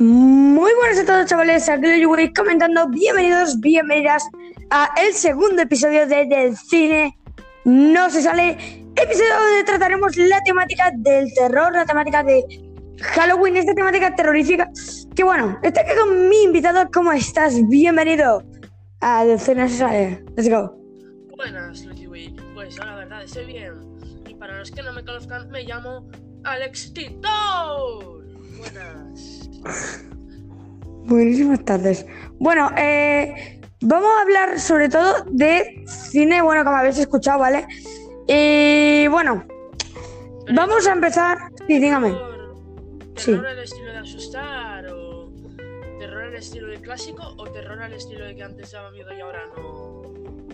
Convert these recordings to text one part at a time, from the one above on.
Muy buenas a todos chavales, aquí lo voy comentando, bienvenidos, bienvenidas a el segundo episodio de Del Cine No Se Sale, episodio donde trataremos la temática del terror, la temática de Halloween, esta temática terrorífica, que bueno, estoy aquí con mi invitado, ¿cómo estás? Bienvenido a Del Cine No Se Sale, let's go. Buenas, Lucky. Pues yo la verdad estoy bien. Y para los que no me conozcan, me llamo Alex Titor. Buenas. Buenísimas tardes. Bueno, eh, vamos a hablar sobre todo de cine, bueno, como habéis escuchado, ¿vale? Y bueno, vamos a empezar. Sí, dígame. ¿Terror, Sí. terror al estilo de asustar? ¿O terror al estilo de clásico? ¿O terror al estilo de que antes daba miedo y ahora no?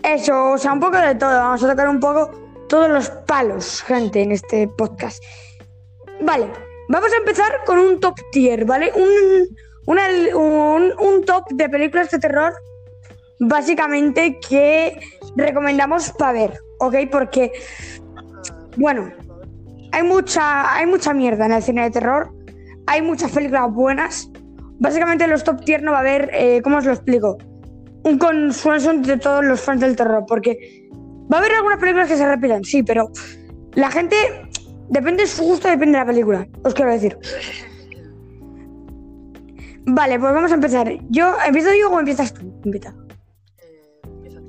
Eso, o sea, un poco de todo. Vamos a tocar un poco todos los palos, gente, en este podcast. Vale, vamos a empezar con un top tier, ¿vale? Un, un, un top de películas de terror, básicamente, que recomendamos para ver, ¿ok? Porque, bueno, hay mucha, hay mucha mierda en el cine de terror. Hay muchas películas buenas. Básicamente, en los top tier no va a haber, eh, ¿cómo os lo explico? Un consenso de todos los fans del terror. Porque va a haber algunas películas que se repitan, sí, pero la gente, depende de su gusto, depende de la película. Os quiero decir. Vale, pues vamos a empezar. Yo, ¿empiezo yo o empiezas tú? Empieza. Eh.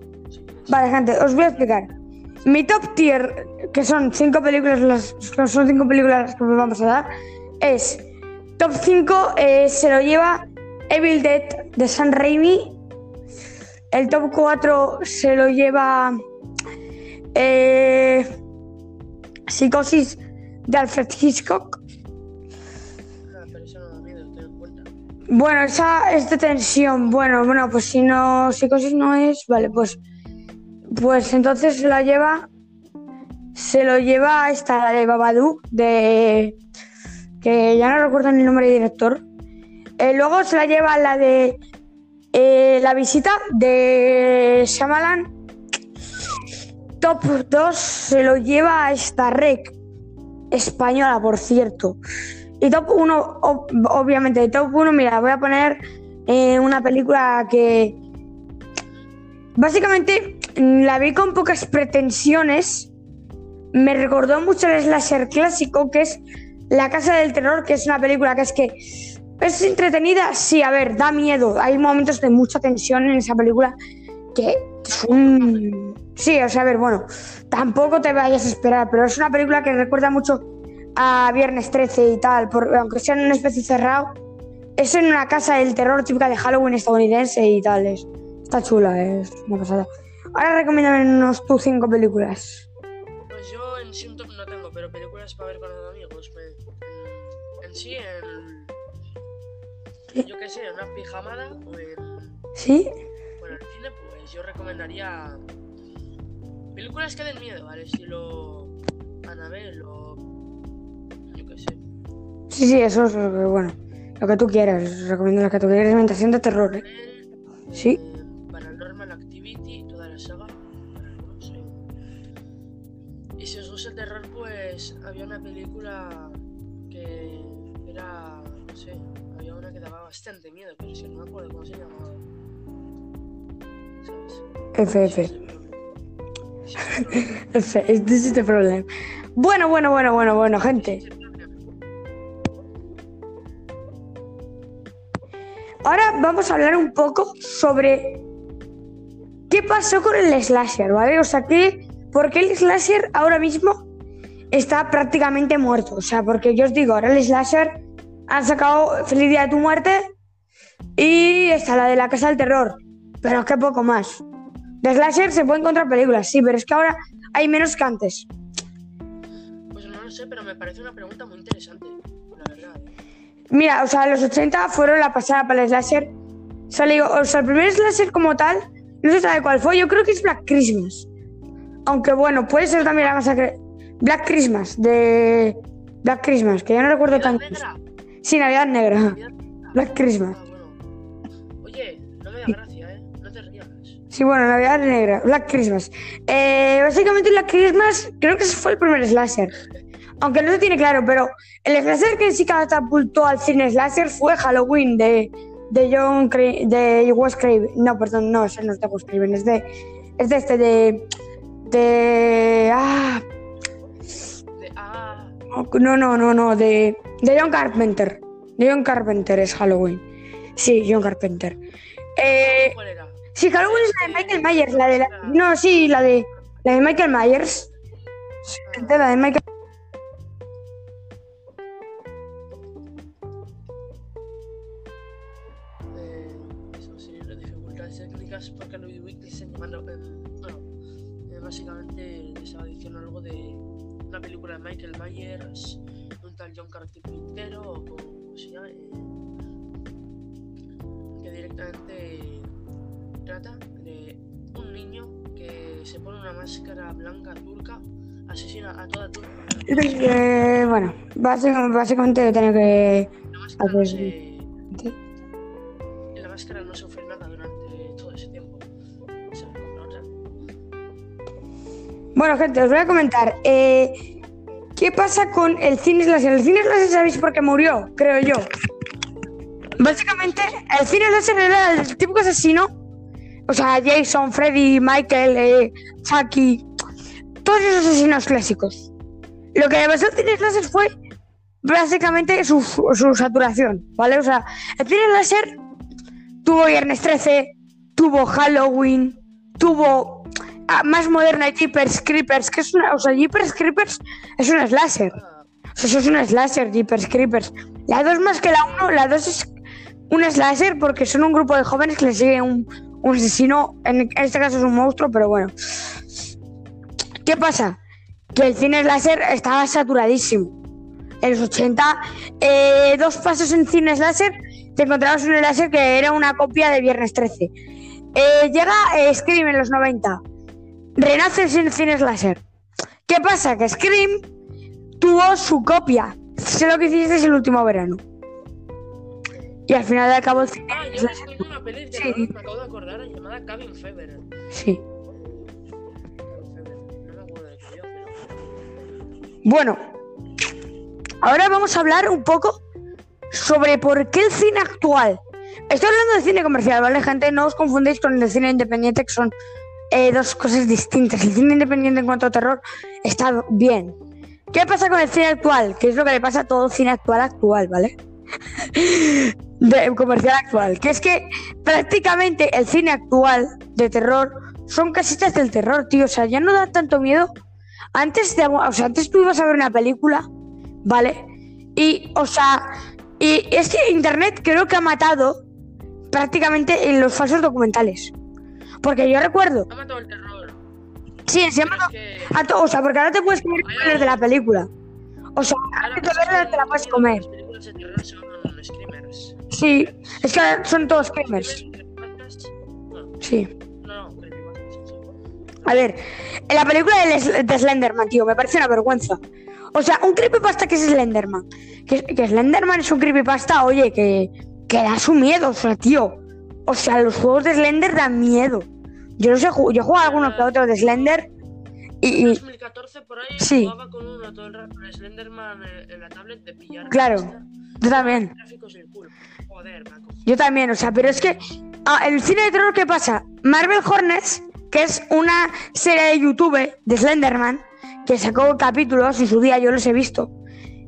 Vale, gente, os voy a explicar. Mi top tier, que son cinco películas, las, que son cinco películas que me vamos a dar, es top 5 se lo lleva Evil Dead de San Raimi. El top 4 se lo lleva eh, Psicosis de Alfred Hitchcock. Ah, pero eso no da miedo, ten en cuenta. Bueno, esa es de tensión. Bueno, bueno, pues si no, psicosis no es, vale, pues, pues entonces se la lleva, se lo lleva esta la de Babadook, de, que ya no recuerdo ni el nombre del director. Eh, luego se la lleva la de eh, La visita de Shyamalan. Top 2 se lo lleva esta rec española, por cierto. Y top 1, obviamente, top 1, mira, voy a poner eh, una película que básicamente la vi con pocas pretensiones. Me recordó mucho el slasher clásico, que es La Casa del Terror, que es una película que es que es entretenida, sí, a ver, da miedo. Hay momentos de mucha tensión en esa película que son... Sí, o sea, a ver, bueno, tampoco te vayas a esperar, pero es una película que recuerda mucho a Viernes 13 y tal, por- aunque sea en un espacio cerrado, es en una casa del terror típica de Halloween estadounidense y tal. Es, está chula, es una pasada. Ahora recomiéndanos tus cinco películas. Pues yo en top no tengo, pero películas para ver con los amigos. me- en, en sí, en. Yo qué sé, en una pijamada o en. ¿Sí? Bueno, el cine, pues yo recomendaría. Películas que den miedo, al estilo. Annabelle o. Yo qué sé. Sí, sí, eso es lo que, bueno, lo que tú quieras. Recomiendo lo que tú quieras. Alimentación de terror, ¿eh? Annabelle, Sí. eh, Paranormal Activity, toda la saga. algunos, eh. Y si os gusta el terror, pues había una película que era. No sé, había una que daba bastante miedo, pero que no me acuerdo cómo se llamaba. ¿Sabes? FF. Ese es el problema. Bueno, bueno, bueno, bueno, bueno, gente. Ahora vamos a hablar un poco sobre qué pasó con el slasher, ¿vale? O sea, que, ¿por qué el slasher ahora mismo está prácticamente muerto? O sea, porque yo os digo, ahora el slasher han sacado Feliz Día de tu Muerte y está la de la Casa del Terror, pero es que poco más. De slasher se pueden encontrar películas, sí, pero es que ahora hay menos que antes. Pues no lo sé, pero me parece una pregunta muy interesante, la verdad. Mira, o sea, los 80 fueron la pasada para el slasher. O sea, el primer slasher como tal, no se sabe cuál fue, yo creo que es Black Christmas. Aunque bueno, puede ser también la masacre. Black Christmas, de Black Christmas, que ya no recuerdo ¿Navidad tanto. negra? Sí, Navidad Negra. ¿Navidad negra? Black Christmas. Te rías. Sí, bueno, Navidad Negra, Black Christmas. Eh, básicamente Black Christmas creo que ese fue el primer slasher. Aunque no se tiene claro, pero el slasher que sí catapultó al cine slasher fue Halloween de, de John Cra- de Wes Craven. No, perdón, no, ese no es de Wes Craven, es de, es de este, de, de, ah, ah, no, no, no, no, de, de John Carpenter. De John Carpenter es Halloween. Sí, John Carpenter. Eh, ¿cuál era? Sí, Halloween es la de Michael Myers, la de la, no, sí, la de, la de Michael Myers. Sí, la de Michael Eh, porque Louis Weekly se llamando. Bueno, eh, básicamente estaba diciendo algo de una película de Michael Myers, un tal John Carpintero, o como se llama, eh, que directamente trata de un niño que se pone una máscara blanca turca, asesina a toda turca. Eh, bueno, básicamente, básicamente tiene que La máscara no se. La máscara no sufre nada durante todo ese tiempo. Se a otra. Bueno, gente, os voy a comentar. eh, ¿Qué pasa con el cine slasher? El cine slasher, ¿sabéis por qué murió? Creo yo. Básicamente, el cine slasher era el típico asesino. O sea, Jason, Freddy, Michael, eh, Chucky. Todos esos asesinos clásicos. Lo que le pasó al cine slasher fue básicamente su, su saturación, ¿vale? O sea, el cine slasher tuvo Viernes 13, tuvo Halloween, tuvo ah, más moderna Jeepers Creepers, que es una, o sea, Jeepers Creepers es un slasher. O sea, eso es un slasher, Jeepers Creepers. La 2 más que la 1, la 2 es un slasher porque son un grupo de jóvenes que le sigue un, un asesino, en, este caso es un monstruo, pero bueno. ¿Qué pasa? Que el cine slasher estaba saturadísimo. En los 80, eh, dos pasos en cine slasher, te encontrabas un slasher que era una copia de Viernes 13. Eh, llega eh, Scream en los 90. Renace el cine- cine slasher. ¿Qué pasa? Que Scream tuvo su copia. Sé lo que hiciste el último verano. Y al final de cabo el cine ah, yo tengo una peli de Sí. me acabo de acordar, llamada Cabin Fever. Sí. Bueno, ahora vamos a hablar un poco sobre por qué el cine actual. Estoy hablando de cine comercial, ¿vale, gente? No os confundéis con el cine independiente, que son eh, dos cosas distintas. El cine independiente en cuanto a terror está bien. ¿Qué pasa con el cine actual? ¿Qué es lo que le pasa a todo cine actual actual, ¿vale? De comercial actual. Que es que prácticamente el cine actual de terror son casitas del terror, tío. O sea, ya no da tanto miedo antes de, o sea, antes tú ibas a ver una película, ¿vale? Y, o sea, y es que Internet creo que ha matado prácticamente en los falsos documentales. Porque yo recuerdo, Ha matado el terror. sí, se ha matado que. a to- o sea, porque ahora te puedes comer de la película. O sea, ahora que te la puedes las comer. películas de terror son. Sí, es que son todos No, Sí. A ver, en la película de, Slenderman, tío, me parece una vergüenza. O sea, un creepypasta que es Slenderman. Que, que Slenderman es un creepypasta, oye, que, que da su miedo, o sea, tío. O sea, los juegos de Slender dan miedo. Yo no sé, yo he jugado algunos que otros de Slender y, En y- 2014 por ahí Sí. jugaba con uno todo el rato con Slenderman en, en la tablet de pillar. Claro. Yo también. Yo también, o sea, pero es que ah, el cine de terror, ¿qué pasa? Marvel Hornets, que es una serie de YouTube de Slenderman, que sacó capítulos y su día yo los he visto.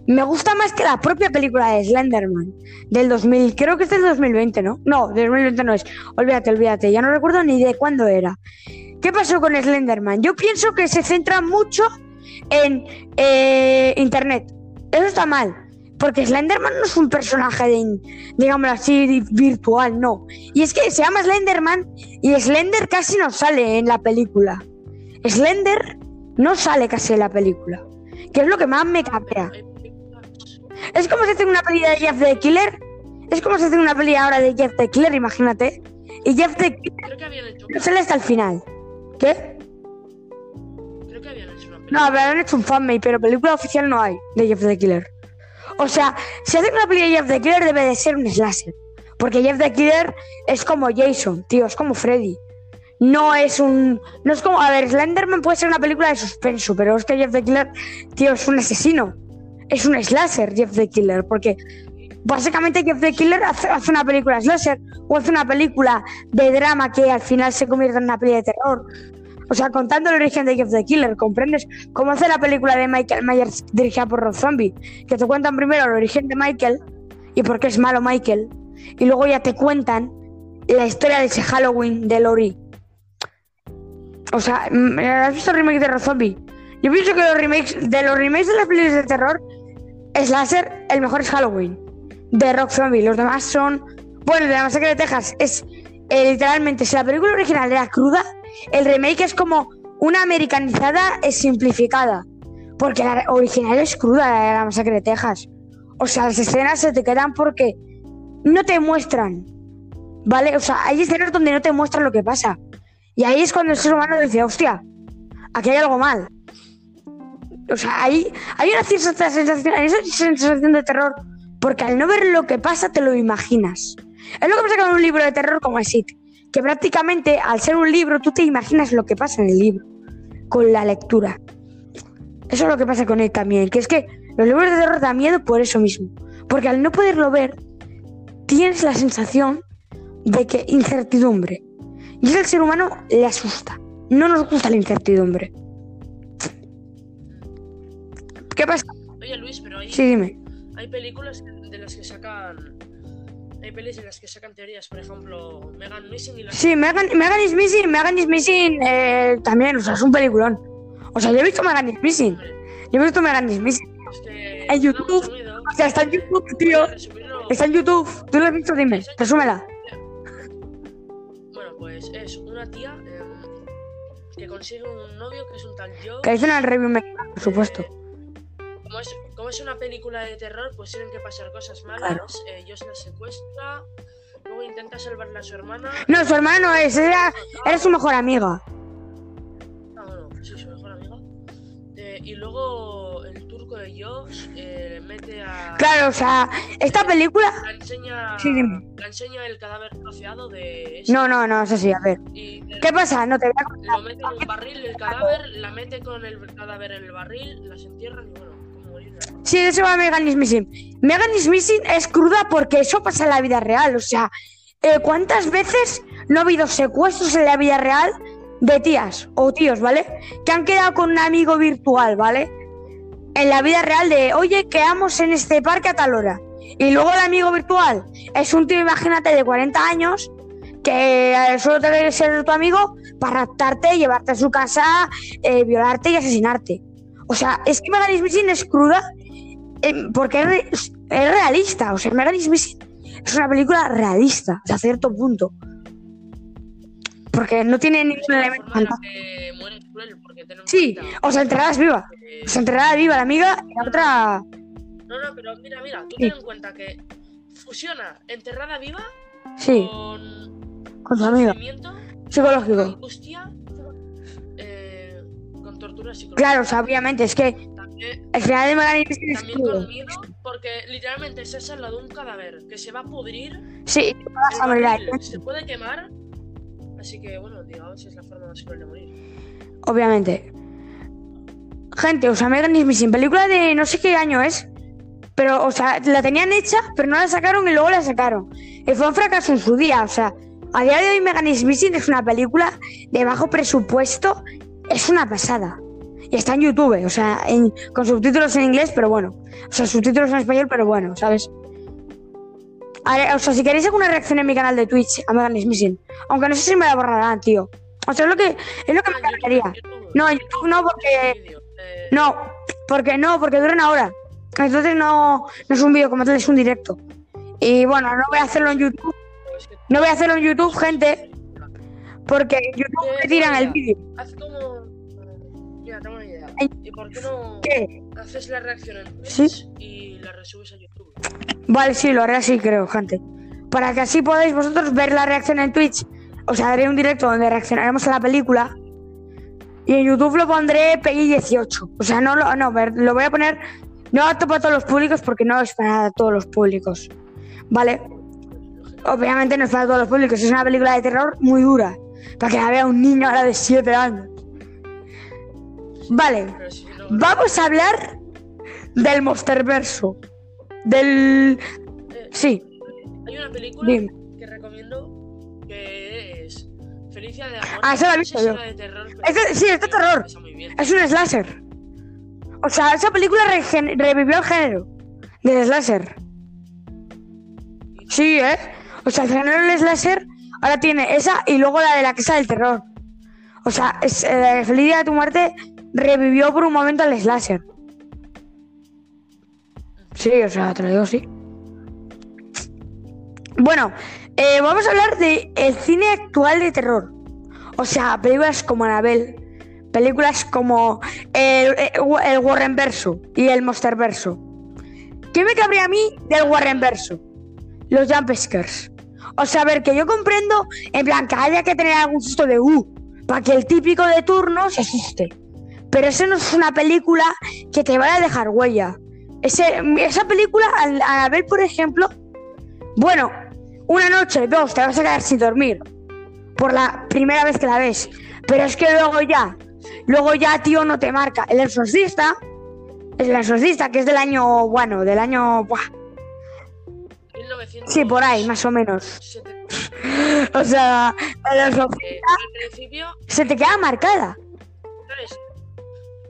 Me gusta más que la propia película de Slenderman del 2000, creo que es del 2020, ¿no? No, del 2020 no es. Olvídate, olvídate, ya no recuerdo ni de cuándo era. ¿Qué pasó con Slenderman? Yo pienso que se centra mucho en eh, Internet. Eso está mal, porque Slenderman no es un personaje de, digámoslo así, virtual, no. Y es que se llama Slenderman y Slender casi no sale en la película. Slender no sale casi en la película, que es lo que más me películas- Es como si hace una peli de Jeff the Killer. Es como si hace una peli ahora de Jeff the Killer, imagínate. Y Jeff the Killer habían no sale hasta el final. ¿Qué? Creo que habían hecho una No, película. pero han hecho un fanmade, pero película oficial no hay de Jeff the Killer. O sea, si hacen una peli de Jeff the Killer debe de ser un slasher. Porque Jeff the Killer es como Jason, tío, es como Freddy. no es un. No es como. A ver, Slenderman puede ser una película de suspenso, pero es que Jeff the Killer, tío, es un asesino. Es un slasher, Jeff the Killer, porque básicamente Jeff the Killer hace, hace una película slasher o hace una película de drama que al final se convierte en una película de terror. O sea, contando el origen de Jeff the Killer, ¿comprendes? Como hace la película de Michael Myers dirigida por Rob Zombie, que te cuentan primero el origen de Michael y por qué es malo Michael, y luego ya te cuentan la historia de ese Halloween de Lori. O sea, mm, ¿has visto el remake de Rob Zombie? Yo pienso que los remakes de los remakes de las películas de terror, Slasher, el mejor es Halloween, de Rock Zombie. Los demás son. Bueno, de la masacre de Texas es eh, literalmente, si la película original era cruda, el remake es como una americanizada es simplificada. Porque la original es cruda, la de la masacre de Texas. O sea, las escenas se te quedan porque no te muestran. ¿Vale? O sea, hay escenas donde no te muestran lo que pasa. Y ahí es cuando el ser humano dice, hostia, aquí hay algo mal. O sea, hay, hay una cierta sensación, hay esa sensación de terror, porque al no ver lo que pasa te lo imaginas. Es lo que pasa con un libro de terror como es que prácticamente al ser un libro tú te imaginas lo que pasa en el libro, con la lectura. Eso es lo que pasa con él también, que es que los libros de terror dan miedo por eso mismo, porque al no poderlo ver, tienes la sensación de que incertidumbre. Y eso al ser humano le asusta. No nos gusta la incertidumbre. ¿Qué pasa? Oye Luis, pero hay, Sí, dime. hay películas de las que sacan. Hay pelis de las que sacan teorías, por ejemplo, Megan Missing y las. Sí, Megan, Megan is Missing, Megan is Missing eh, también, o sea, es un peliculón. O sea, yo he visto Megan is Missing. Yo he visto Megan is Missing. Es que En YouTube. O sea, está en YouTube, tío. Resumirlo- Está en YouTube. ¿Tú lo has visto? Dime, resúmela. Bueno, pues es una tía em, que consigue un novio que es un tal Joe. Que dicen al review por supuesto. Como es, como es una película de terror, pues tienen que pasar cosas malas. Claro. eh, Josh la secuestra. Luego intenta salvarla a su hermana. No, su hermana no es, era, era su mejor amiga. Ah, bueno, sí, su mejor amiga. Eh, y luego el turco de Josh eh, mete a. Claro, o sea, esta película. La enseña, Sí, la enseña el cadáver troceado de. ese, No, no, no, eso sí, a ver. Y ¿Qué pasa? No te voy a contar. lo mete en un barril el cadáver, la mete con el cadáver en el barril, las entierran y bueno. Sí, de eso va Megan is Missing. Megan is Missing es cruda porque eso pasa en la vida real. O sea, eh, ¿cuántas veces no ha habido secuestros en la vida real de tías o tíos, ¿vale? Que han quedado con un amigo virtual, ¿vale? En la vida real de, oye, quedamos en este parque a tal hora. Y luego el amigo virtual es un tío, imagínate, de 40 años que eh, solo te quiere ser tu amigo para raptarte, llevarte a su casa, eh, violarte y asesinarte. O sea, es que Megan is Missing es cruda porque es, re- es realista. O sea, is Missing es una película realista, hasta cierto punto. Porque no tiene ningún elemento Sí, o sea, enterrada es viva. que- O sea, enterrada viva la amiga y la otra. No, no, pero mira, mira, tú Sí. ten en cuenta que fusiona enterrada viva Sí, con con su amiga. Psicológico. angustia, eh, con tortura psicológica. Claro, o sea, obviamente, es que También, el final de Missing es también con miedo, porque literalmente estás al lado de un cadáver que se va a pudrir, Sí, a se puede quemar, así que bueno, digamos es la forma más cruel de morir. obviamente. Gente, o sea, Megan is Missing, película de no sé qué año es. Pero, o sea, la tenían hecha, pero no la sacaron y luego la sacaron. Y fue un fracaso en su día, o sea, a día de hoy Megan is Missing es una película de bajo presupuesto, es una pasada. Y está en YouTube, o sea, en- con subtítulos en inglés, pero bueno. O sea, subtítulos en español, pero bueno, ¿sabes? O sea, si queréis alguna reacción en mi canal de Twitch a Megan is Missing, aunque no sé si me la borrarán, tío. O sea, es lo que, es lo que me encantaría. No, en YouTube no, porque no, porque no, porque dura una hora. Entonces no, no es un vídeo como tal, es un directo. Y bueno, no voy a hacerlo en YouTube. No voy a hacerlo en YouTube, gente, porque YouTube me tiran el vídeo. Haz como. ¿Y por qué no ¿Qué? haces la reacción en Twitch Sí. y la resubes a YouTube? Vale, sí, lo haré así, creo, gente. Para que así podáis vosotros ver la reacción en Twitch. O sea, haré un directo donde reaccionaremos a la película. Y en YouTube lo pondré PI 18. O sea, no lo, no, lo voy a poner. No apto para todos los públicos porque no es para todos los públicos. ¿Vale? Obviamente no es para todos los públicos, es una película de terror muy dura. Para que la vea un niño ahora de 7 años. Vale, vamos a hablar del Monsterverso. Del... eh, Sí, hay una película dime. que recomiendo que es Felicia de Amor. Ah, esa la he visto yo. de terror, pero Es de- sí, es de terror. Es un slasher. O sea, esa película revivió el género del slasher. Sí, ¿eh? O sea, el género del slasher ahora tiene esa y luego la de la casa del terror. O sea, es, eh, Feliz Día de tu muerte revivió por un momento el slasher. Sí, o sea, te digo así. Bueno, eh, vamos a hablar de el cine actual de terror. O sea, películas como Annabelle, películas como el, el Warren Verso y el Monster Verso. ¿Qué me cabría a mí del Warren Verso? Los jumpscares. O sea, ver, que yo comprendo, en plan, que haya que tener algún susto de uh, para que el típico de turno se asuste. Pero eso no es una película que te vaya a dejar huella. Ese, esa película, al, al ver, por ejemplo, bueno, una noche, dos, te vas a quedar sin dormir. Por la primera vez que la ves. Pero es que luego ya, luego ya, tío, no te marca. El exorcista, el exorcista, que es del año, bueno, del año, buah, 1900 sí, por ahí, más o menos. 70. O sea, el exorcista Eh, al principio, se te queda marcada.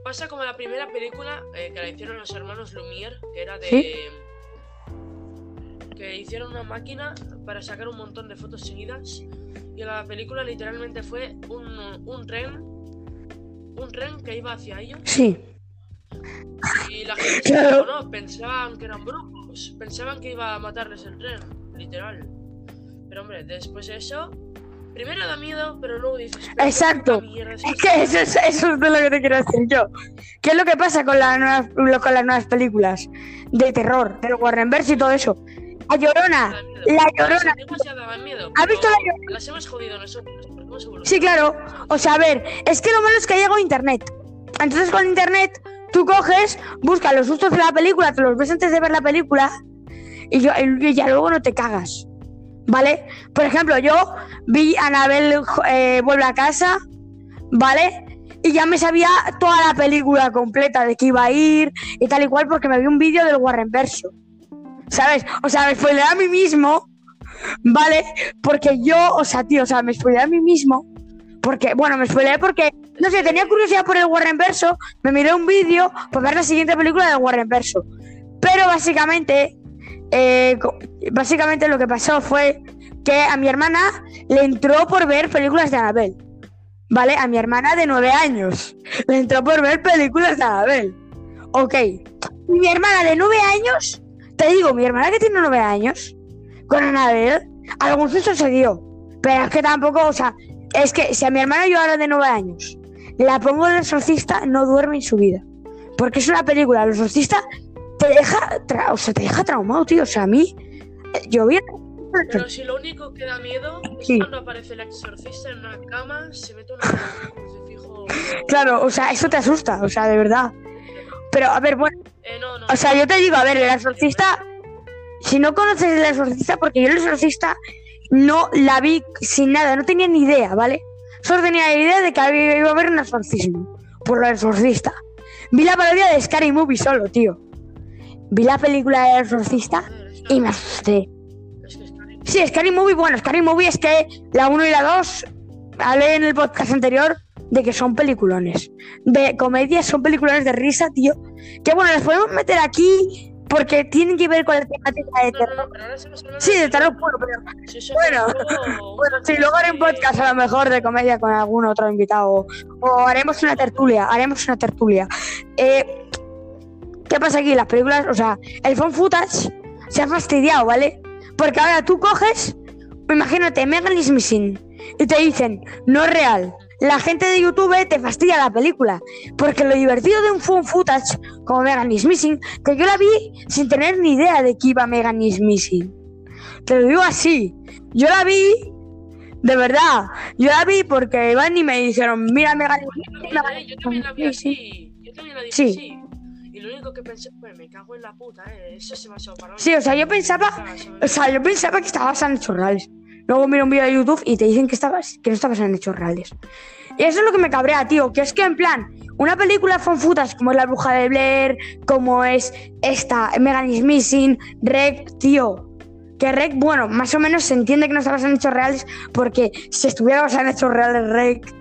Pasa como la primera película eh, que la hicieron los hermanos Lumière, que era de. ¿Sí? Que hicieron una máquina para sacar un montón de fotos seguidas. Y la película literalmente fue un, un tren. Un tren que iba hacia ellos. Sí, Y la gente se Claro. no pensaban que eran brujos. Pensaban que iba a matarles el tren, literal. Pero hombre, después de eso. Primero da miedo, pero luego dices. "Pero Exacto. es es esto?". que eso es, eso es de lo que te quiero decir yo. ¿Qué es lo que pasa con las nuevas, lo- con las nuevas películas de terror, del Warrenverse y todo eso? La Llorona, la Llorona. ¿Has visto La Llorona? Las hemos jodido nosotros. Sí, claro. O sea, a ver, es que lo malo es que llegó internet. Entonces con internet tú coges, buscas los sustos de la película, te los ves antes de ver la película y, yo- y ya luego no te cagas. ¿Vale? Por ejemplo, yo vi a Anabel eh, vuelve a casa, ¿vale? Y ya me sabía toda la película completa de que iba a ir y tal y cual porque me vi un vídeo del Warren Verso. ¿Sabes? O sea, me spoileé a mí mismo, ¿vale? Porque yo, o sea, tío, o sea, me spoileé a mí mismo. Porque, bueno, me spoileé porque, no sé, tenía curiosidad por el Warren Verso, me miré un vídeo para ver la siguiente película del Warren Verso. Pero básicamente, eh, básicamente lo que pasó fue que a mi hermana le entró por ver películas de Annabelle. ¿Vale? A mi hermana de nueve años. Le entró por ver películas de Annabelle. Ok. Mi hermana de nueve años, te digo, mi hermana que tiene nueve años, con Annabelle, algún susto se dio. Pero es que tampoco, o sea, es que si a mi hermana yo ahora de nueve años la pongo el exorcista, no duerme en su vida. Porque es una película, el exorcista te deja, o sea, te deja traumado, tío. O sea, a mí, eh, yo vi... Pero si lo único que da miedo es Sí. cuando aparece el exorcista en una cama, se mete una un crucifijo. Claro, o sea, eso te asusta, o sea, de verdad. Pero, a ver, bueno, Eh, no, no. o sea, yo te digo, a ver, el exorcista, si no conoces el exorcista, porque yo el exorcista no la vi sin nada, no tenía ni idea, ¿vale? Solo tenía la idea de que había- iba a haber un exorcismo, por lo exorcista. Vi la parodia de Scary Movie solo, tío. Vi la película del exorcista y me asusté. Sí, Scary Movie, bueno, Scary Movie es que la 1 y la 2, hablé en el podcast anterior de que son peliculones. De comedia, son peliculones de risa, tío. Que bueno, las podemos meter aquí porque tienen que ver con la temática de terror. Sí, de de terror puro, pero Bueno, bueno, sí, luego haré un de- podcast a lo mejor de comedia con algún otro invitado. O haremos una tertulia, haremos una tertulia. Eh, ¿Qué pasa aquí? Las películas, o sea, el phone footage se ha fastidiado, ¿vale? Porque ahora tú coges, imagínate, Megan is Missing, y te dicen, no es real. La gente de YouTube te fastidia la película. Porque lo divertido de un phone footage como Megan is Missing, que yo la vi sin tener ni idea de que iba Megan is Missing. Te lo digo así. Yo la vi, de verdad, yo la vi porque iban y me dijeron, mira Megan is Yo Missing. también, yo también la vi Sí, sí. así. Yo también la vi Sí. así. Y lo único que pensé, pues me cago en la puta, eh. Eso se me ha pasado para Sí, o sea, yo pensaba, o sea, yo pensaba que estaba basado en hechos reales. luego mira un vídeo de YouTube y te dicen que, estabas, que no estabas en hechos reales. Y eso es lo que me cabrea, tío, que es que en plan, una película fonfutas como es La Bruja de Blair, como es esta, Megan is Missing, Rec, tío, que Rec, bueno, más o menos se entiende que no está basada en hechos reales, porque si estuviera basada en hechos reales Rec,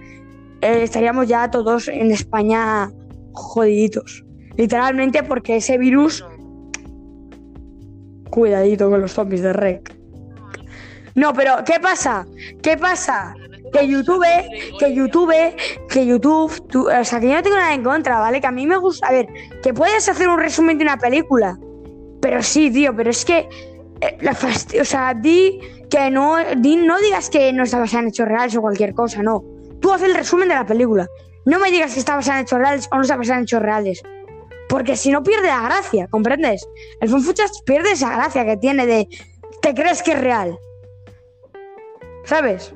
eh, estaríamos ya todos en España jodiditos. Literalmente porque ese virus, cuidadito con los zombies de Rec. No, pero ¿qué pasa? ¿Qué pasa? Que YouTube, que YouTube, que YouTube, tú- o sea, que yo no tengo nada en contra, ¿vale? Que a mí me gusta, a ver, que puedes hacer un resumen de una película, pero sí, tío, pero es que, eh, la o sea, di que no, di- no digas que no está basada en hechos reales o cualquier cosa, no. Tú haces el resumen de la película. No me digas que está basada en hechos reales o no está basada en hechos reales. Porque si no pierde la gracia, ¿comprendes? El Funfuchas pierde esa gracia que tiene de te crees que es real. ¿Sabes?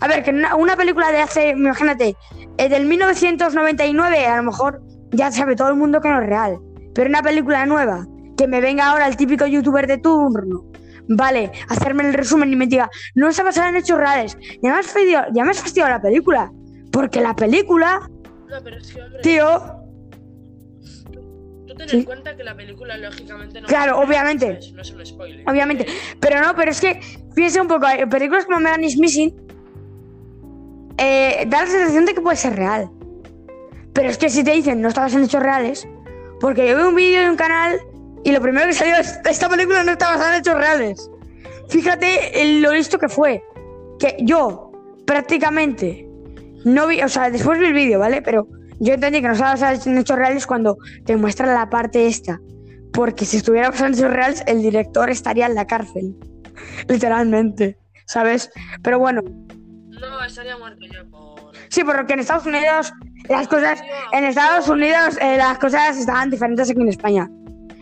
A ver, que una, una película de hace, imagínate, eh, del 1999, a lo mejor ya sabe todo el mundo que no es real. Pero una película nueva, que me venga ahora el típico youtuber de turno, vale, hacerme el resumen y me diga, no está basada en hechos reales. Ya me has fastidiado, ya me has fastidiado la película. Porque la película, No, pero es que, hombre, tío, tú ten sí. en cuenta que la película, lógicamente, no. Claro, obviamente. No es un spoiler. obviamente. Pero no, pero es que, piensa un poco, hay películas como Megan is Missing, eh, da la sensación de que puede ser real. Pero es que si te dicen no estabas en hechos reales, porque yo veo un vídeo de un canal y lo primero que salió es esta película no está basada en hechos reales. Fíjate el- lo listo que fue. Que yo prácticamente no vi, o sea, después vi el vídeo, ¿vale? Pero yo entendí que no estaba basada en hechos reales cuando te muestra la parte esta. Porque si estuviera basada en hechos reales, el director estaría en la cárcel. Literalmente, ¿sabes? Pero bueno, No, estaría muerto ya por. sí, porque en Estados Unidos las cosas, en Estados Unidos eh, las cosas estaban diferentes aquí en España.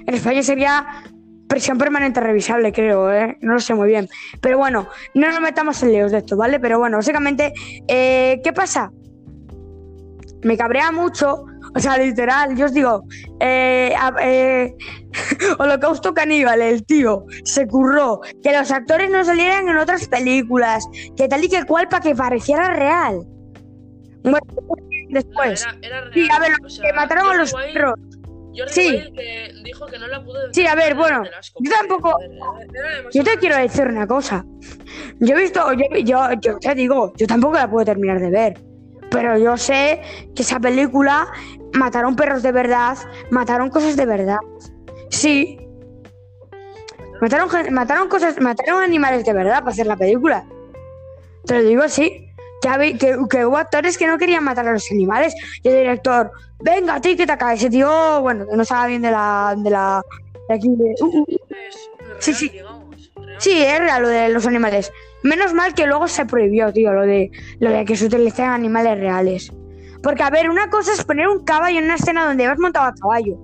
En España sería prisión permanente revisable, creo, ¿eh? No lo sé muy bien. Pero bueno, no nos metamos en líos de esto, ¿vale? Pero bueno, básicamente, eh, ¿qué pasa? Me cabrea mucho, o sea, literal, yo os digo, eh, eh, Holocausto Caníbal, el tío, se curró que los actores no salieran en otras películas, que tal y que cual para que pareciera real. Bueno, No, después. era, era real. Sí, a ver, o los sea, que mataron a los perros. Jordi Sí. Que dijo que no la pudo Sí, a ver, bueno, yo tampoco- Yo te quiero decir una cosa. Yo he visto, yo, yo, yo te digo, yo tampoco la puedo terminar de ver. Pero yo sé que esa película mataron perros de verdad, mataron cosas de verdad. Sí. Mataron, mataron cosas, mataron animales de verdad para hacer la película. Te lo digo así. Que, que, que hubo actores que no querían matar a los animales. Y el director, venga, a ti que te cae. Ese tío, bueno, que no estaba bien de la. de la. de aquí de- uh, uh, Es Sí, sí. digamos, real. Sí, es real lo de los animales. Menos mal que luego se prohibió, tío, lo de, lo de que se utilicen animales reales. Porque, a ver, una cosa es poner un caballo en una escena donde vas montado a caballo.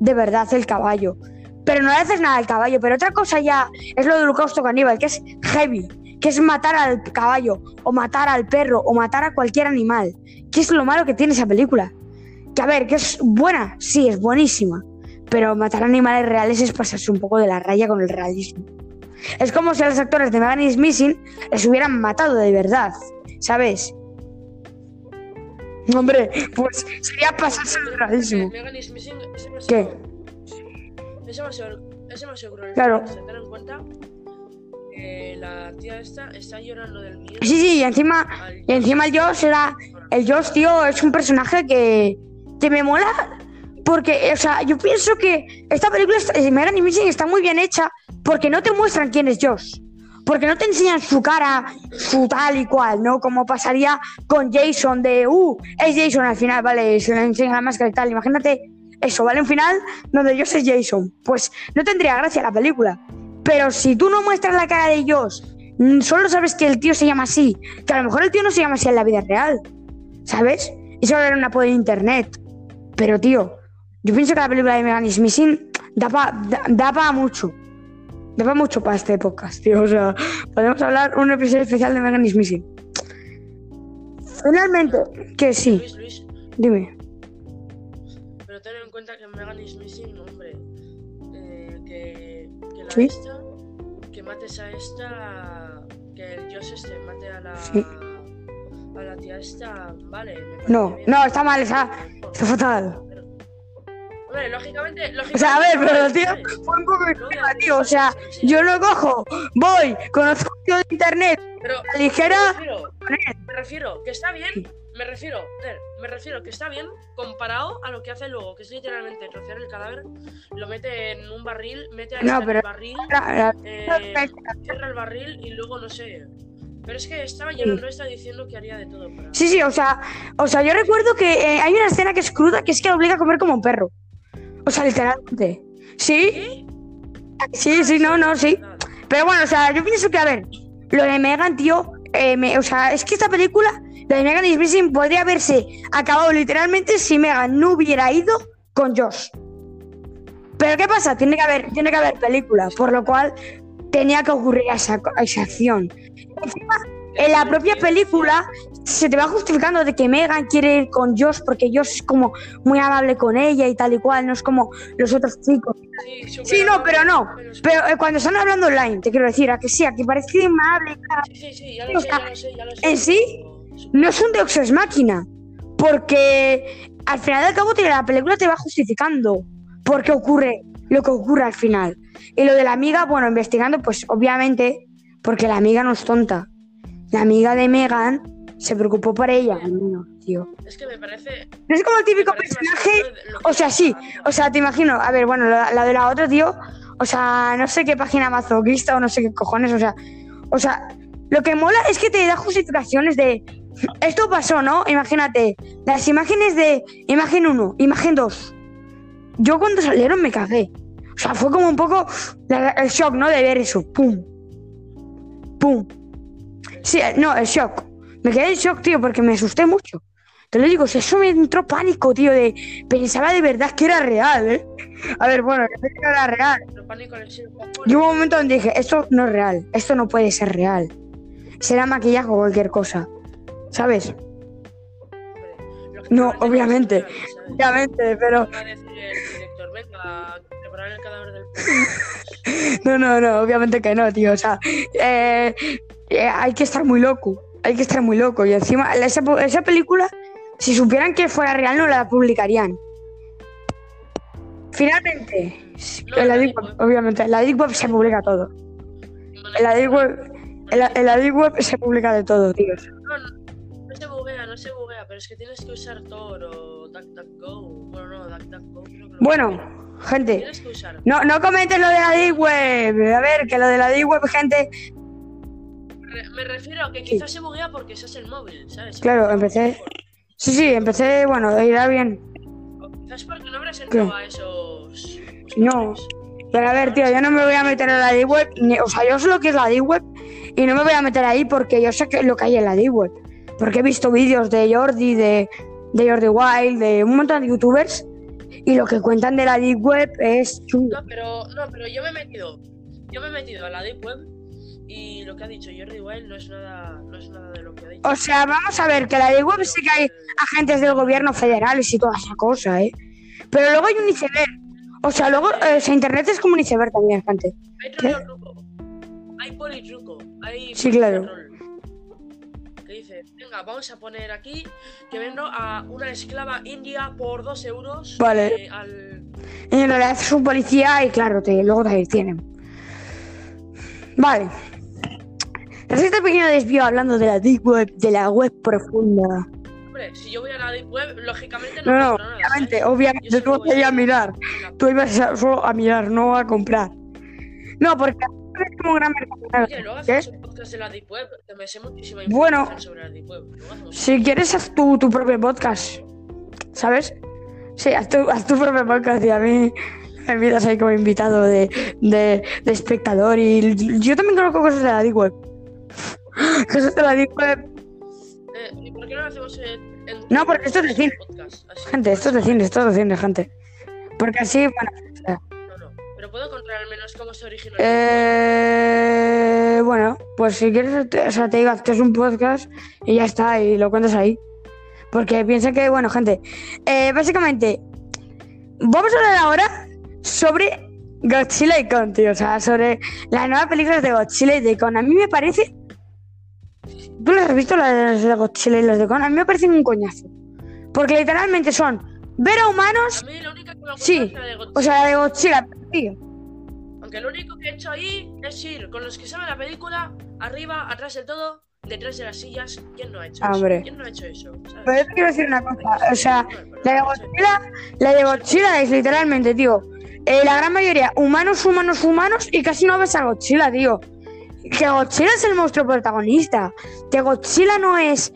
De verdad, el caballo. Pero no le haces nada al caballo. Pero otra cosa ya es lo del holocausto caníbal, que es heavy. Que es matar al caballo, o matar al perro, o matar a cualquier animal. ¿Qué es lo malo que tiene esa película? Que, a ver, que es buena, sí, es buenísima. Pero matar animales reales es pasarse un poco de la raya con el realismo. Es como si a los actores de Megan is Missing les hubieran matado de verdad, ¿sabes? Hombre, pues sería pasarse el realismo. Megan is Missing es demasiado- ¿Qué? Es demasiado, es demasiado cruel. Claro. Se en cuenta que la tía esta está llorando del miedo. Sí, sí, y encima, y encima el Josh era. El Josh, tío, es un personaje que, que me mola. Porque, o sea, yo pienso que esta película, está- eh, Missing, está muy bien hecha porque no te muestran quién es Josh. Porque no te enseñan su cara, su tal y cual, ¿no? Como pasaría con Jason de, uh, es Jason al final, ¿vale? Se le enseña la máscara y tal. Imagínate eso, ¿vale? Un final donde Josh es Jason. Pues no tendría gracia la película. Pero si tú no muestras la cara de Josh, mm, solo sabes que el tío se llama así, que a lo mejor el tío no se llama así en la vida real, ¿sabes? Solo era un apodo de internet. Pero, tío, yo pienso que la película de Megan is Missing da para da, da pa mucho. Da para mucho para este podcast, tío. O sea, podemos hablar un episodio especial de Megan is Missing. Finalmente, que sí, Luis, Luis, dime. pero ten en cuenta que Megan is Missing, hombre, eh, que, que la Sí. esta, que mates a esta, que el Dios este mate a la. Sí. A la tía esta, vale. me No, bien. no, está mal, está, está fatal. Hombre, lógicamente, lógicamente. O sea, a ver, pero tío, fue un poco ya, tío. O sea, yo lo cojo, voy, conozco de internet, Pero la ligera. me refiero, me refiero que está bien, me refiero, me refiero que está bien comparado a lo que hace luego, que es literalmente rociar el cadáver, lo mete en un barril, mete a No, en pero- el barril, la- la- eh, cierra el barril y luego no sé. Pero es que estaba lleno, no está diciendo que haría de todo para. Sí, sí, o sea, o sea, yo recuerdo que eh, hay una escena que es cruda que es que lo obliga a comer como un perro. O sea, literalmente. ¿Sí? Sí, sí, no, no, sí. Pero bueno, o sea, yo pienso que, a ver, lo de Megan, tío, eh, me- o sea, es que esta película, la de Megan y Smith, podría haberse acabado literalmente si Megan no hubiera ido con Josh. Pero ¿qué pasa? Tiene que haber, tiene que haber película, por lo cual tenía que ocurrir esa, esa acción. Encima, en la propia película se te va justificando de que Megan quiere ir con Josh porque Josh es como muy amable con ella y tal y cual, no es como los otros chicos. Sí, Sí, no, pero no. Pero eh, cuando están hablando online, te quiero decir, a que sí, a que parece amable, Sí, sí, sí, ya o lo sé, ya lo sé, ya lo sé. en sí, no es un Deus Ex Máquina. Porque al final del cabo te- la película te va justificando por qué ocurre lo que ocurre al final. Y lo de la amiga, bueno, investigando, pues obviamente, porque la amiga no es tonta. La amiga de Megan se preocupó por ella, al menos, tío. Es que me parece. No es como el típico personaje o sea, sí, o sea, te imagino, a ver, bueno, la, la de la otra, tío, o sea, no sé qué página mazoquista o no sé qué cojones, o sea, o sea, lo que mola es que te da justificaciones de, esto pasó, ¿no? Imagínate, las imágenes de imagen 1, imagen 2. Yo cuando salieron me cagué. O sea, fue como un poco la- el shock, ¿no? De ver eso, pum, pum. Sí, no, el shock. Me quedé en shock, tío, porque me asusté mucho. Te lo digo, si eso me entró pánico, tío, de pensaba de verdad que era real, ¿eh? A ver, bueno, que no era real. Y hubo un momento donde dije, esto no es real, esto no puede ser real. Será maquillaje o cualquier cosa. ¿Sabes? No, obviamente. Obviamente, pero... No, no, no, obviamente que no, tío. O sea, eh, eh, hay que estar muy loco. Hay que estar muy loco. Y encima, esa, esa película, si supieran que fuera real, no la publicarían. Finalmente, en la Deep Web, obviamente, en la Deep Web se publica todo. En la Deep Web, en la, en la Deep Web se publica de todo, tío. No, no, no se buguea, no se buguea, pero es que tienes que usar Tor o DuckDuckGo. Bueno, no, DuckDuckGo creo que lo Bueno, gente, que no, no comentes lo de la Deep Web. A ver, que lo de la Deep Web, gente, me refiero a que quizás se buguea porque es el móvil, ¿sabes? Claro, empecé- sí, sí, empecé, bueno, irá bien. O quizás porque no habrás entrado a esos. No. Pero a ver, tío, yo no me voy a meter en la D-Web. O sea, yo sé lo que es la D-Web y no me voy a meter ahí porque yo sé que lo que hay en la D-Web. Porque he visto vídeos de Jordi, de, de Jordi Wild, de un montón de youtubers y lo que cuentan de la D-Web es chungo. No, pero, no, pero yo me he metido. Yo me he metido a la Deep Web y lo que ha dicho Jordi Wild no es nada, no es nada de lo que ha dicho. O sea, vamos a ver que la D-Web sí que hay agentes del gobierno federales y toda esa cosa, ¿eh? Pero luego hay un iceberg. O sea, luego, eh, o sea, internet es como un iceberg también, gente. Hay troll truco. Hay politruco. Hay Sí, claro. Que dice, venga, vamos a poner aquí que vendo a una esclava india por dos euros. Vale. eh, al... Y en realidad es un policía y claro, te, luego te detienen. Vale. Tras este pequeño desvío hablando de la Deep Web, de la web profunda. Hombre, si yo voy a la Deep Web, lógicamente No, no, no, nada, obviamente, ¿sabes? obviamente Yo tú solo vas voy a ir a mirar. Tú ibas a- solo a mirar, no a comprar. No, porque es como un gran mercado. Oye, luego ¿Qué? hacemos un podcast de la Deep Web, que me sé muchísima Bueno. información sobre la Deep Web. Luego hacemos- Si quieres, haz tu, tu propio podcast. ¿Sabes? Sí, haz tu, haz tu propio podcast y a mí me invitas ahí como invitado de, de, de espectador. Y yo también conozco cosas de la Deep Web. La Deep Web. Eh, ¿Y por qué no lo hacemos en, en No, porque esto es de cine. podcast? Así, Gente, esto es de cine, esto es de cine, gente. Porque así, bueno. o sea, No, no. Pero puedo encontrar al menos cómo se originó. Eh, bueno, pues si quieres, te- o sea, te digo, que es un podcast y ya está, y lo cuentas ahí. Porque piensa que, bueno, gente, eh, básicamente, vamos a hablar ahora sobre Godzilla y Kong, tío. O sea, sobre las nuevas películas de Godzilla y de Kong. A mí me parece ¿Tú las has visto las de Godzilla y las de Kong? A mí me parecen un coñazo. Porque literalmente son ver a humanos. A mí la única que me Sí, es la de Godzilla. O sea, la de Godzilla, tío. Aunque lo único que he hecho ahí es ir con los que saben la película, arriba, atrás de todo, detrás de las sillas. ¿Quién no ha hecho Ah, eso? ¿Quién no ha hecho eso? ¿Sabes? Pero yo te quiero decir una cosa. O sea, la de. Godzilla, la de Godzilla es literalmente, tío. eh, la gran mayoría, humanos, humanos, humanos, y casi no ves a Godzilla, tío. Que Godzilla es el monstruo protagonista. Que Godzilla no es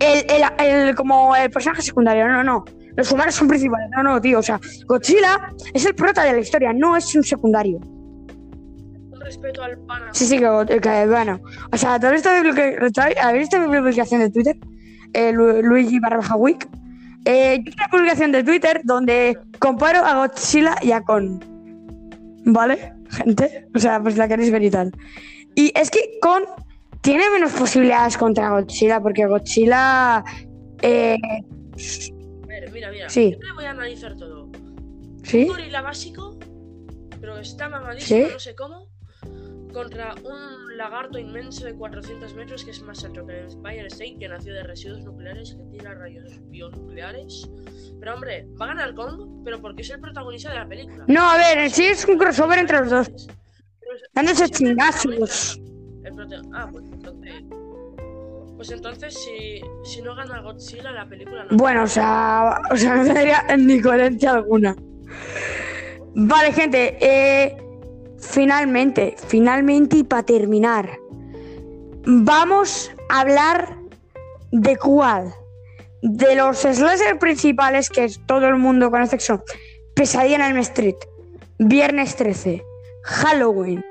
el, el- el- como el personaje secundario, no, no. Los humanos son principales, no, no, tío. O sea, Godzilla es el prota de la historia, no es un secundario. Un respeto al pana. Sí, sí, que, que, bueno. O sea, ¿tú has visto mi publica- ¿habéis visto mi publicación de Twitter? Eh, Lu- Luigi barra baja Wick. Eh, una publicación de Twitter donde comparo a Godzilla y a Kong. ¿Vale, gente? O sea, pues la queréis ver y tal. Y es que Kong tiene menos posibilidades contra Godzilla, porque Godzilla. Eh, A ver, mira, mira. Sí. Te voy a analizar todo. ¿Sí? Un gorila básico, pero está mamadísimo, ¿Sí? no sé cómo, contra un lagarto inmenso de 400 metros que es más alto que el Empire State, que nació de residuos nucleares, que tira rayos bionucleares. Pero hombre, va a ganar Kong, pero porque es el protagonista de la película. No, a ver, sí es un crossover entre los dos. Dándose chingazos. el prote- Ah, pues entonces. Pues entonces, si, si no gana Godzilla, la película no. Bueno, o sea, o sea, no tendría ni coherencia alguna. Vale, gente, eh, finalmente, finalmente y para terminar, vamos a hablar de cuál de los slashers principales que todo el mundo conoce que son Pesadilla en Elm Street, Viernes 13, Halloween.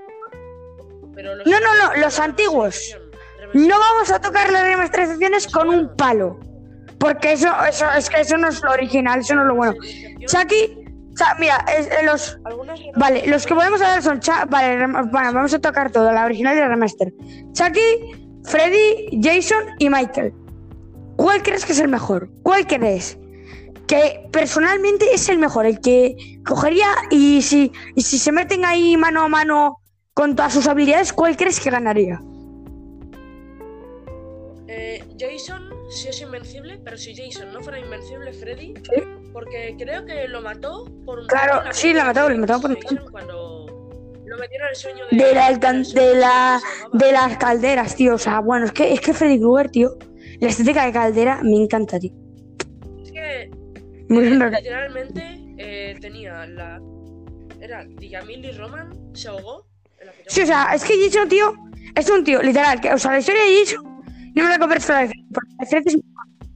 Pero los No, no, no, los antiguos. No vamos a tocar las remasterizaciones con un palo. Porque eso, eso, es que eso no es lo original, eso no es lo bueno. Chucky, Cha- mira, es- eh, los, vale, los que podemos hablar son, Cha- vale, rem- bueno, vamos a tocar todo, la original y la remaster. Chucky, Freddy, Jason y Michael. ¿Cuál crees que es el mejor? ¿Cuál crees? Que personalmente es el mejor, el que cogería y si, y si se meten ahí mano a mano con todas sus habilidades, ¿cuál crees que ganaría? Eh, Jason sí es invencible, pero si Jason no fuera invencible, Freddy, Sí. porque creo que lo mató por un Claro, la sí, la mató, de lo mató por un. Cuando lo metieron el sueño de la, alcan- el sueño de la de las calderas, tío. O sea, bueno, es que es que Freddy Krueger, tío, la estética de caldera me encanta, tío. Muy eh, literalmente eh, tenía la. Era Diamili Roman, se ahogó. en la Sí, o sea, es que Jason, tío, es un tío, literal, que, o sea, la historia de Jason no me la compres la Freddy es-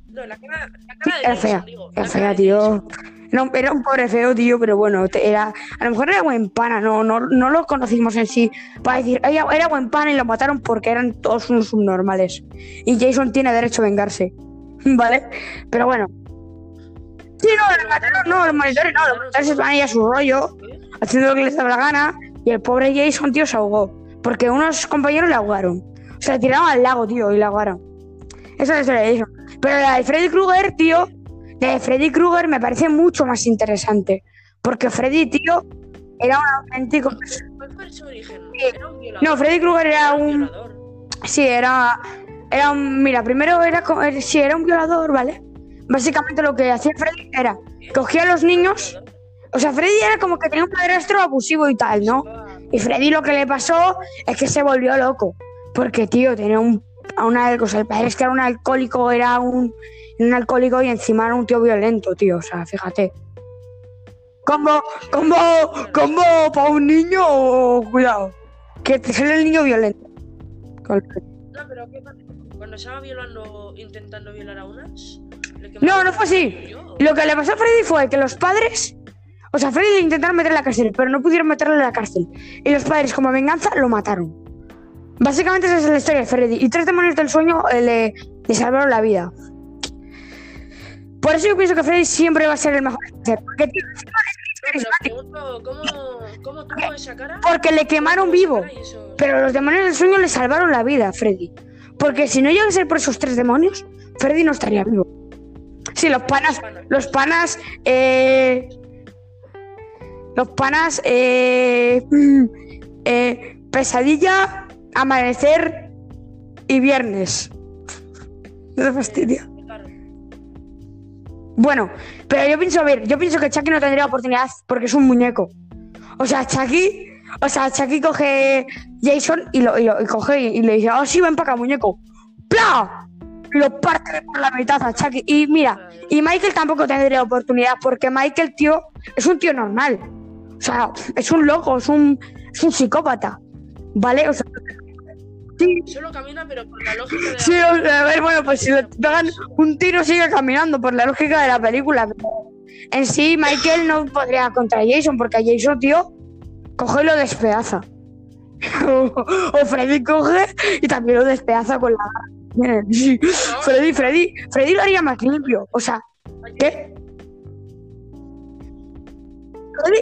No, la cara, la cara de era Jason, fea, digo, era fea, tío. Era un, era un pobre feo, tío, pero bueno, te- era, a lo mejor era buen pana, no, no, no lo conocimos en sí para decir, era, era buen pana y lo mataron porque eran todos unos subnormales. Y Jason tiene derecho a vengarse, ¿vale? Pero bueno. Sí, no, lo mataron, no, los monitores no, los monitores van ahí a su rollo, haciendo lo que les daba la gana, y el pobre Jason, tío, se ahogó, porque unos compañeros le ahogaron. O sea, le tiraron al lago, tío, y le ahogaron. Esa es la historia de Jason. Pero la de Freddy Krueger, tío, la de Freddy Krueger me parece mucho más interesante. Porque Freddy, tío, era un auténtico. ¿Cuál fue su origen? Sí. Era un violador. No, Freddy Krueger era un. violador. Sí, era. Era un. Mira, primero era. Sí, era un violador, ¿vale? Básicamente lo que hacía Freddy era. Cogía a los niños. O sea, Freddy era como que tenía un padrastro abusivo y tal, ¿no? Y Freddy lo que le pasó es que se volvió loco. Porque, tío, tenía un. A una, o sea, el padre es que era un alcohólico, era un, un alcohólico y encima era un tío violento, tío. O sea, fíjate. Como, como, como para un niño, cuidado. Que te sale el niño violento. No, pero ¿qué pasa? Cuando estaba violando, intentando violar a unas. No, no fue así. Lo que le pasó a Freddy fue que los padres. O sea, Freddy le intentaron meter en la cárcel, pero no pudieron meterlo en la cárcel. Y los padres, como venganza, lo mataron. Básicamente esa es la historia de Freddy. Y tres demonios del sueño eh, le, le salvaron la vida. Por eso yo pienso que Freddy siempre va a ser el mejor. Porque, tío, pregunto, ¿cómo, ¿cómo tuvo esa cara? porque le quemaron vivo. Pero los demonios del sueño le salvaron la vida a Freddy. Porque si no llega a ser por esos tres demonios, Freddy no estaría vivo. Sí, los panas, los panas, eh, los panas, eh, eh, pesadilla, amanecer y viernes. No te fastidia. Bueno, pero yo pienso, a ver, yo pienso que Chucky no tendría oportunidad porque es un muñeco. O sea, Chucky, o sea, Chucky coge Jason y lo, y coge y, y le dice, oh sí, ven para acá, muñeco. ¡Pla! Lo parte por la mitad a Chucky. Y mira, y Michael tampoco tendría oportunidad porque Michael, tío, es un tío normal. O sea, es un loco, es un, es un psicópata. ¿Vale? O sea, sí, Solo camina, pero por la lógica de la Sí, o sea, a ver, bueno, pues si le pegan un tiro sigue caminando por la lógica de la película. en sí, Michael no podría contra Jason, porque a Jason, tío, coge y lo despedaza. o, o Freddy coge y también lo despedaza con la garra. Freddy, Freddy, Freddy lo haría más limpio. O sea, ¿qué? Freddy,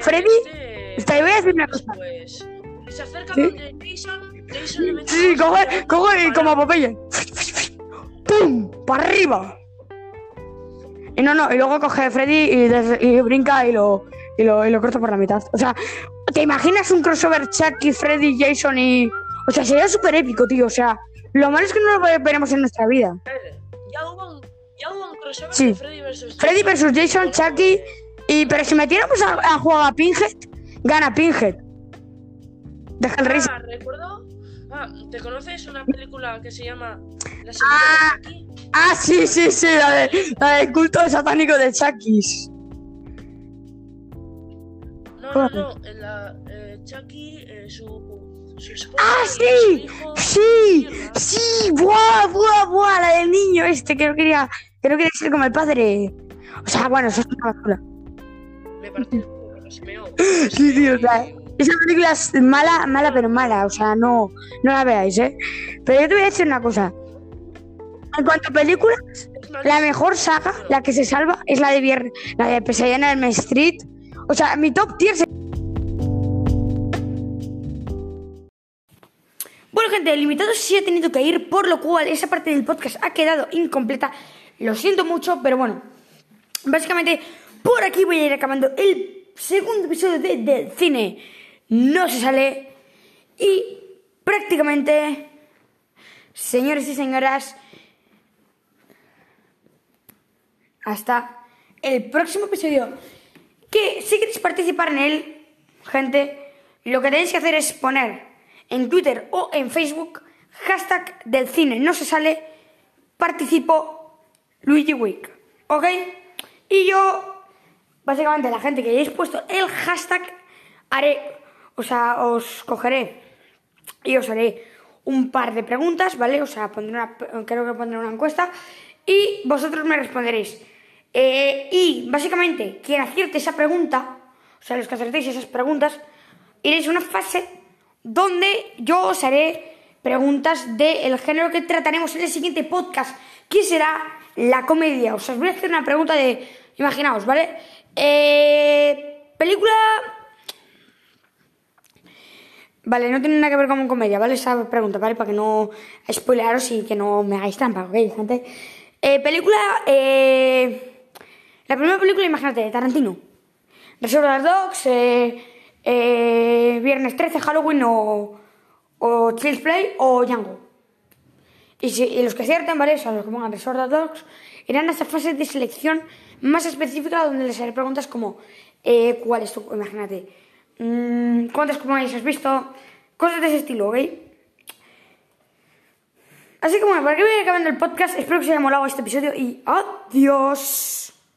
Freddy, este, te voy a decir una cosa. Pues, se acerca ¿Sí? Jason, Jason le mete Sí, coge, coge como Popeye. ¡Pum! ¡Para arriba! Y no, no, y luego coge Freddy y, des- y brinca y lo, y, lo, y lo corta por la mitad. O sea, ¿te imaginas un crossover Chucky, Freddy, Jason y. O sea, sería súper épico, tío. O sea, lo malo es que no lo veremos en nuestra vida. Ya hubo un, ya hubo un crossover Sí. de Freddy vs. Freddy versus Jason, Chucky. Y, pero si metiéramos a, a jugar a Pinhead, gana Pinhead. Deja el. Ah, recuerdo. Ah, ¿te conoces una película que se llama La Ah. de Chucky? Ah, sí, sí, sí, la, de, la del culto satánico de Chucky's. No, no, no. En la, eh, Chucky, eh, su, ¡Ah, sí! Sí, sí, buah, buah, buah, la del niño este que no quería, que no quería ser como el padre. O sea, bueno, eso es una basura. Me el culo, se. Sí, tío, o sea, esa película es mala, mala pero mala, o sea, no, no la veáis, ¿eh? Pero yo te voy a decir una cosa. En cuanto a películas, la mejor saga, la que se salva, es la de Viernes, la de Pesadilla en Elm Street. O sea, mi top tier se- Bueno, gente, el invitado sí ha tenido que ir, por lo cual esa parte del podcast ha quedado incompleta. Lo siento mucho, pero bueno. Básicamente, por aquí voy a ir acabando el segundo episodio de, de cine. No se sale. Y prácticamente, señores y señoras, hasta el próximo episodio. Que si queréis participar en él, gente, lo que tenéis que hacer es poner en Twitter o en Facebook hashtag del cine no se sale, participo Luigi Week, ¿ok? Y yo, básicamente la gente que hayáis puesto el hashtag, haré, o sea, os cogeré y os haré un par de preguntas, ¿vale? O sea, pondré una, creo que pondré una encuesta y vosotros me responderéis. Eh, y básicamente, quien acierte esa pregunta, o sea, los que acertéis esas preguntas, iréis a una fase donde yo os haré preguntas del género que trataremos en el siguiente podcast, que será la comedia. Os voy a hacer una pregunta de, imaginaos, ¿vale? Eh, película Vale, no tiene nada que ver con comedia, ¿vale? Esa pregunta, ¿vale? Para que no spoilearos y que no me hagáis trampa, ¿ok, gente? Eh, película, eh... La primera película, imagínate, de Tarantino. Reservoir Dogs, eh, eh, Viernes 13, Halloween o, o Play o Django. Y, los que acierten, ¿vale? O sea, los que pongan Reservoir Dogs, irán a esa fase de selección más específica donde les haré preguntas como eh, ¿cuál imagínate... Mm, ¿Cuántas comidas has visto? Cosas de ese estilo, ¿ok? Así que bueno, para que voy acabando el podcast, espero que os haya molado este episodio y adiós.